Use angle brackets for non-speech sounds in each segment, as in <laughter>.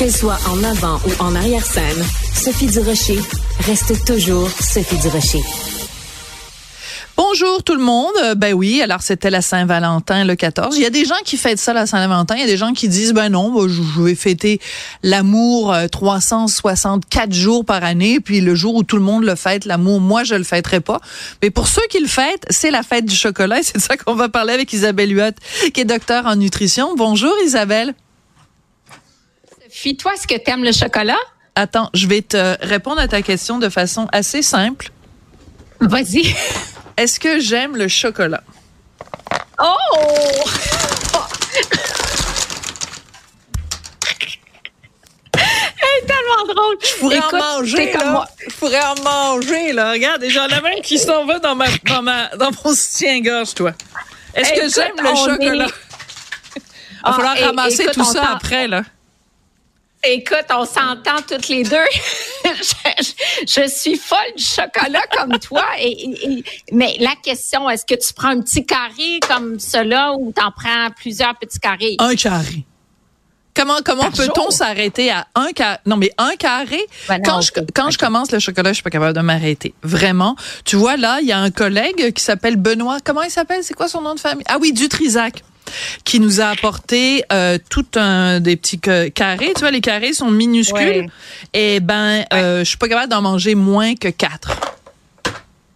Qu'elle soit en avant ou en arrière-scène, Sophie Durocher reste toujours Sophie Durocher. Bonjour tout le monde. Euh, Ben oui, alors c'était la Saint-Valentin le 14. Il y a des gens qui fêtent ça la Saint-Valentin, il y a des gens qui disent ben non, je vais fêter l'amour euh, 364 jours par année, puis le jour où tout le monde le fête l'amour, moi je le fêterai pas. Mais pour ceux qui le fêtent, c'est la fête du chocolat <laughs> c'est de ça qu'on va parler avec Isabelle Huot, qui est docteur en nutrition. Bonjour Isabelle. Sophie, toi, est-ce que tu aimes le chocolat? Attends, je vais te répondre à ta question de façon assez simple. Vas-y. Est-ce que j'aime le chocolat? Oh! <laughs> Tellement drôle. Je pourrais Écoute, en manger, comme là. moi. Je pourrais en manger, là. Regarde, j'en ai même qui s'en va dans ma, dans ma, dans mon soutien-gorge, toi. Est-ce que j'aime le chocolat? est- Il va Ah, falloir et- ramasser écoute, tout ça après, là. Écoute, on s'entend toutes les deux. je, <laughs> je- je suis folle du chocolat comme toi. Et, et- et- mais la question, est-ce que tu prends un petit carré comme cela ou t'en prends plusieurs petits carrés? Un carré. Comment, comment peut-on s'arrêter à un carré? Non, mais un carré, Ben non, quand, je, quand je commence le chocolat, je suis pas capable de m'arrêter. Vraiment. Tu vois, là, il y a un collègue qui s'appelle Benoît. Comment il s'appelle? C'est quoi son nom de famille? Ah oui, Dutrisac qui nous a apporté euh, tout un des petits ca- carrés. Tu vois, les carrés sont minuscules. Ouais. Et ben, euh, je suis pas capable d'en manger moins que quatre.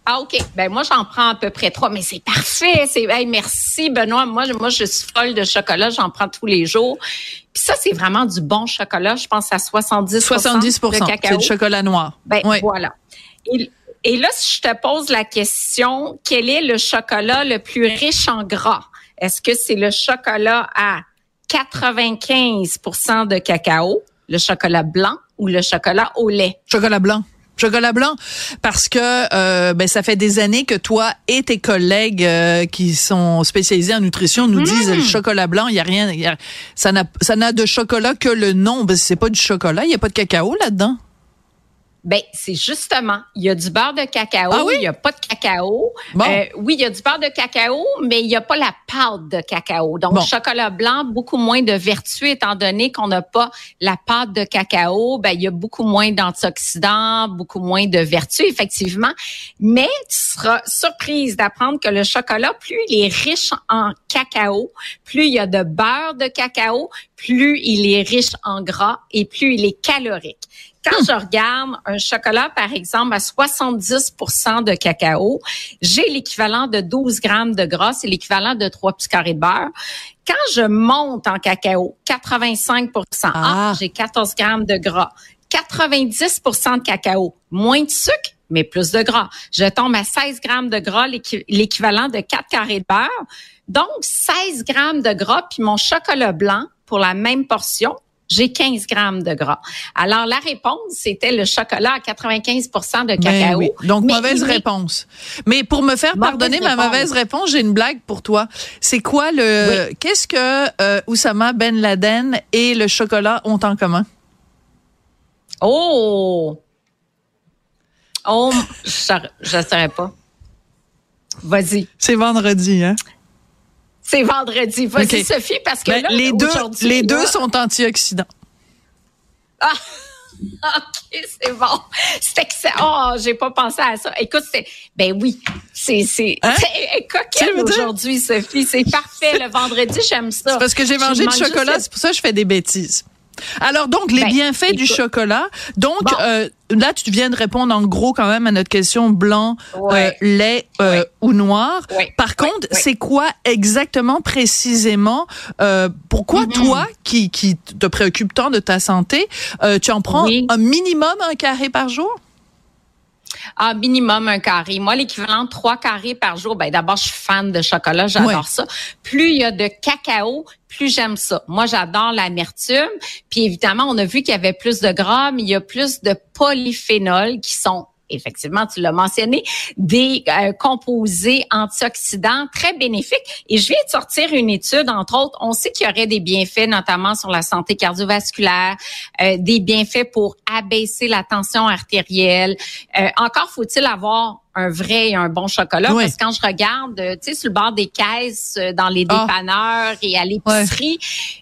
Ah, OK. Ben, moi, j'en prends à peu près trois, mais c'est parfait. C'est, hey, merci, Benoît. Moi, je- moi, je suis folle de chocolat. J'en prends tous les jours. Puis ça, c'est vraiment du bon chocolat. Je pense à 70 70 de c'est cacao. le chocolat noir. Ben, Oui. voilà. Et, et là, si je te pose la question, quel est le chocolat le plus riche en gras? Est-ce que c'est le chocolat à 95% de cacao, le chocolat blanc ou le chocolat au lait? Chocolat blanc. Chocolat blanc parce que euh, ben ça fait des années que toi et tes collègues euh, qui sont spécialisés en nutrition nous disent le chocolat blanc il y a rien y a- ça n'a ça n'a de chocolat que le nom ben, c'est pas du chocolat il y a pas de cacao là-dedans. Ben, c'est justement, il y a du beurre de cacao, Ah oui? il y a pas de cacao. Bon. Euh, oui, il y a du beurre de cacao, mais il y a pas la pâte de cacao. Donc, Bon. chocolat blanc, beaucoup moins de vertu étant donné qu'on n'a pas la pâte de cacao. Ben, il y a beaucoup moins d'antioxydants, beaucoup moins de vertu, effectivement. Mais tu seras surprise d'apprendre que le chocolat, plus il est riche en cacao, plus il y a de beurre de cacao, plus il est riche en gras et plus il est calorique. Quand je regarde un chocolat, par exemple, à 70% de cacao, j'ai l'équivalent de 12 grammes de gras, c'est l'équivalent de 3 petits carrés de beurre. Quand je monte en cacao, 85 ah, Ah. j'ai 14 grammes de gras. 90% de cacao, moins de sucre, mais plus de gras. Je tombe à 16 grammes de gras, l'équi- l'équivalent de 4 carrés de beurre. Donc, 16 grammes de gras, puis mon chocolat blanc, pour la même portion, j'ai 15 grammes de gras. Alors, la réponse, c'était le chocolat à 95% de Ben cacao. oui. Donc Mais mauvaise réponse. Mais pour me faire pardonner ma mauvaise réponse, j'ai une blague pour toi. C'est quoi le qu'est-ce que euh, Oussama Ben Laden et le chocolat ont en commun? Oh! Oh, je ne saurais pas. Vas-y. C'est vendredi hein? C'est vendredi. Vas-y. Sophie, parce que Ben, là, les deux les là- deux sont antioxydants. Ah! <laughs> OK, c'est bon. C'est excellent. Oh, j'ai pas pensé à ça. Écoute, c'est, ben oui, c'est, c'est, Hein? <laughs> coquette aujourd'hui, Sophie. C'est parfait. Le vendredi, j'aime ça. C'est parce que j'ai mangé du chocolat, c'est pour ça que je fais des bêtises. Alors donc les Ben, bienfaits du chocolat. Donc Bon. euh, là tu viens de répondre en gros quand même à notre question blanc, Ouais. euh, lait euh, Ouais. ou noir. Ouais. Par contre, c'est quoi exactement précisément euh, pourquoi Mhm. toi qui qui te préoccupe tant de ta santé, euh, tu en prends Oui. un minimum un carré par jour? Ah, minimum un carré. Moi, l'équivalent de trois carrés par jour, ben d'abord, je suis fan de chocolat, j'adore Ouais. ça. Plus il y a de cacao, plus j'aime ça. Moi, j'adore l'amertume. Puis évidemment, on a vu qu'il y avait plus de gras, mais il y a plus de polyphénols qui sont effectivement, tu l'as mentionné, des euh, composés antioxydants très bénéfiques. Et je viens de sortir une étude, entre autres, on sait qu'il y aurait des bienfaits, notamment sur la santé cardiovasculaire, euh, des bienfaits pour abaisser la tension artérielle. Euh, encore faut-il avoir un vrai et un bon chocolat Oui. parce que quand je regarde, euh, tu sais, sur le bord des caisses, euh, dans les Ah. dépanneurs et à l'épicerie,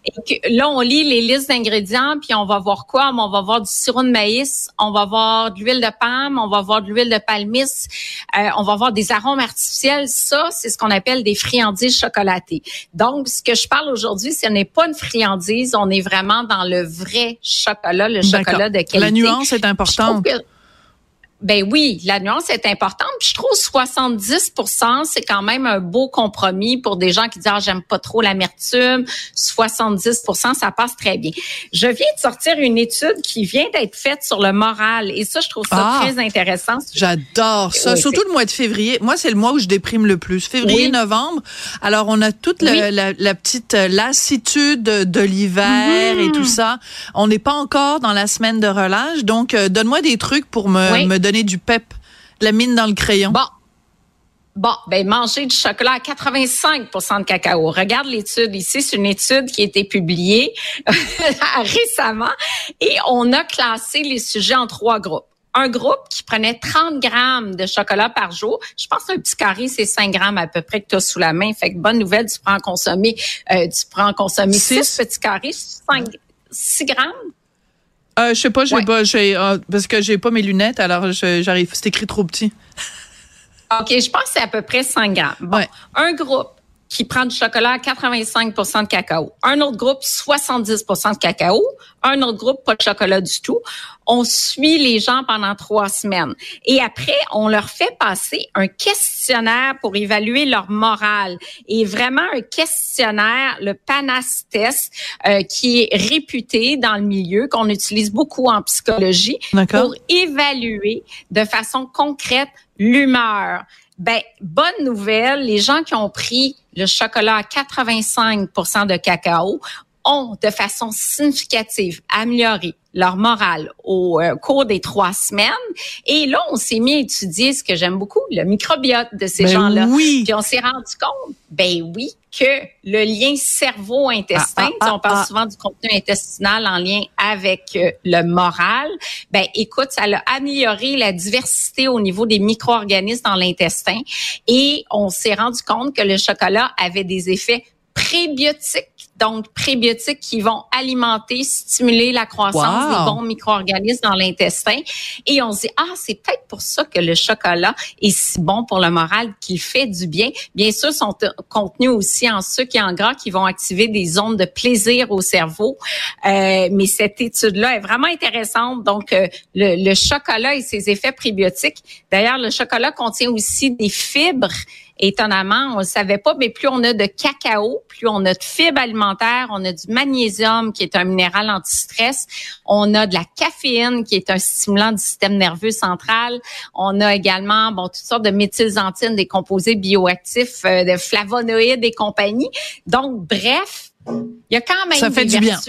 et que là, on lit les listes d'ingrédients, puis on va voir quoi? On va voir du sirop de maïs, on va voir de l'huile de palme, on va voir de l'huile de palmiste, euh, on va voir des arômes artificiels. Ça, c'est ce qu'on appelle des friandises chocolatées. Donc, ce que je parle aujourd'hui, ce n'est pas une friandise, on est vraiment dans le vrai chocolat, le chocolat de qualité. La nuance est importante. Ben oui, la nuance est importante. Puis je trouve 70% c'est quand même un beau compromis pour des gens qui disent ah j'aime pas trop l'amertume. 70% ça passe très bien. Je viens de sortir une étude qui vient d'être faite sur le moral et ça je trouve ça Ah. très intéressant. J'adore ça, Oui, surtout le mois de février. Moi, c'est le mois où je déprime le plus. Février, Oui. novembre. Alors, on a toute Oui. la, la petite euh, lassitude de l'hiver et Mhm. tout ça. On n'est pas encore dans la semaine de relâche. Donc, euh, donne-moi des trucs pour me, me donner du pep, la mine dans le crayon. Bon. Bon, ben manger du chocolat à 85 de cacao. Regarde l'étude ici, c'est une étude qui a été publiée <laughs> récemment et on a classé les sujets en trois groupes. Un groupe qui prenait 30 grammes de chocolat par jour. Je pense qu'un petit carré, c'est 5 grammes à peu près que tu as sous la main. Fait que bonne nouvelle, tu prends en consommer, euh, tu prends en consommer Six. 6 petits carrés, 5, 6 grammes. Euh, je sais pas, j'ai Ouais. pas, j'ai, euh, parce que j'ai pas mes lunettes, alors j'arrive. C'est écrit trop petit. OK, je pense que c'est à peu près 5 grammes. Bon, Ouais. un groupe qui prend du chocolat à 85 de cacao. Un autre groupe, 70% de cacao. Un autre groupe, pas de chocolat du tout. On suit les gens pendant trois semaines. Et après, on leur fait passer un questionnaire pour évaluer leur morale. Et vraiment un questionnaire, le PANAS test, euh, qui est réputé dans le milieu, qu'on utilise beaucoup en psychologie pour évaluer de façon concrète l'humeur. Ben, bonne nouvelle, les gens qui ont pris le chocolat à 85% de cacao ont de façon significative amélioré leur morale au euh, cours des trois semaines. Et là, on s'est mis à étudier ce que j'aime beaucoup, le microbiote de ces Ben gens-là. oui. Puis on s'est rendu compte, ben oui, que le lien cerveau-intestin, Ah, ah, on parle ah. souvent du contenu intestinal en lien avec euh, le moral. Ben écoute, ça a amélioré la diversité au niveau des micro-organismes dans l'intestin et on s'est rendu compte que le chocolat avait des effets prébiotiques, donc prébiotiques qui vont alimenter, stimuler la croissance Wow. des bons micro-organismes dans l'intestin. Et on se dit, ah, c'est peut-être pour ça que le chocolat est si bon pour le moral, qu'il fait du bien. Bien sûr, sont euh, contenus aussi en sucre et en gras qui vont activer des zones de plaisir au cerveau. Euh, mais cette étude-là est vraiment intéressante. Donc, euh, le, le chocolat et ses effets prébiotiques. D'ailleurs, le chocolat contient aussi des fibres Étonnamment, on ne le savait pas, mais plus on a de cacao, plus on a de fibres alimentaires, on a du magnésium qui est un minéral anti-stress, on a de la caféine qui est un stimulant du système nerveux central, on a également bon toutes sortes de méthylxanthines, des composés bioactifs, euh, de flavonoïdes et compagnie. Donc bref, il y a quand même Ça fait des du bien.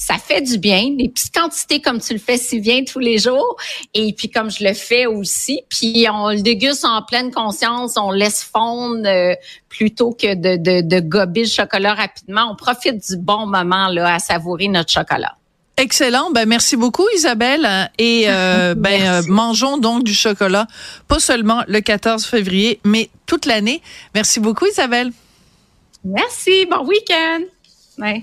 Ça fait du bien, des petites quantités comme tu le fais si bien tous les jours, et puis comme je le fais aussi, puis on le déguste en pleine conscience, on laisse fondre euh, plutôt que de, de, de gober le chocolat rapidement. On profite du bon moment là à savourer notre chocolat. Excellent. Ben merci beaucoup Isabelle et euh, <laughs> ben euh, mangeons donc du chocolat pas seulement le 14 février mais toute l'année. Merci beaucoup Isabelle. Merci, bon week-end. Ouais.